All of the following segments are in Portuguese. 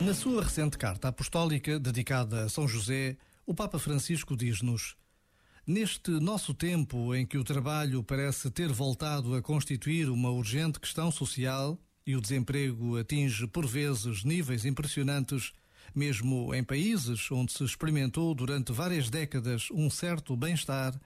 Na sua recente carta apostólica dedicada a São José, o Papa Francisco diz-nos: Neste nosso tempo em que o trabalho parece ter voltado a constituir uma urgente questão social e o desemprego atinge por vezes níveis impressionantes, mesmo em países onde se experimentou durante várias décadas um certo bem-estar,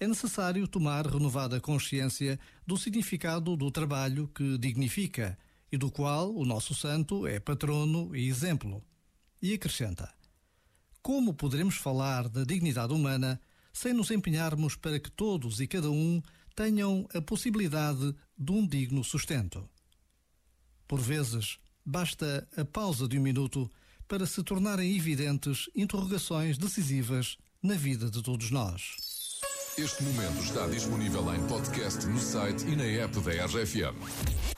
é necessário tomar renovada consciência do significado do trabalho que dignifica e do qual o nosso santo é patrono e exemplo. E acrescenta: Como poderemos falar da dignidade humana sem nos empenharmos para que todos e cada um tenham a possibilidade de um digno sustento? Por vezes, basta a pausa de um minuto para se tornarem evidentes interrogações decisivas na vida de todos nós. Este momento está disponível em podcast no site e na app da RFM.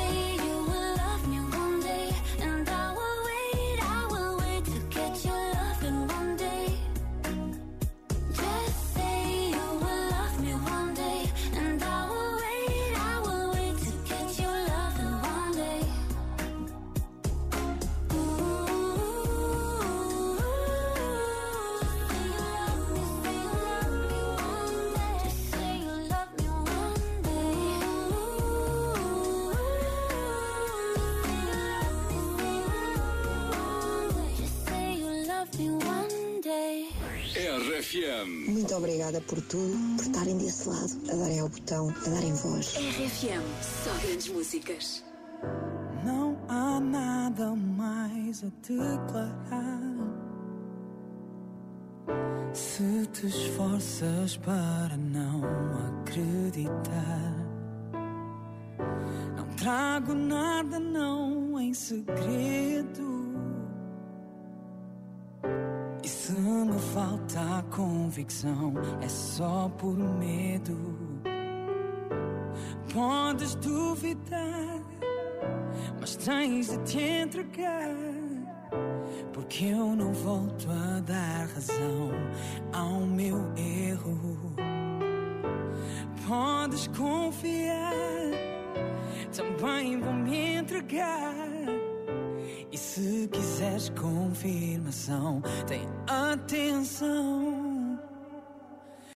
RFM. Muito obrigada por tudo, por estarem desse lado, a darem ao botão, a darem voz. RFM, só grandes músicas. Não há nada mais a declarar. Se te esforças para não acreditar, não trago nada, não em segredo. Falta convicção, é só por medo. Podes duvidar mas tens de te entregar. Porque eu não volto a dar razão ao meu erro. Podes confiar, também vou me entregar. Se quiseres confirmação, tem atenção.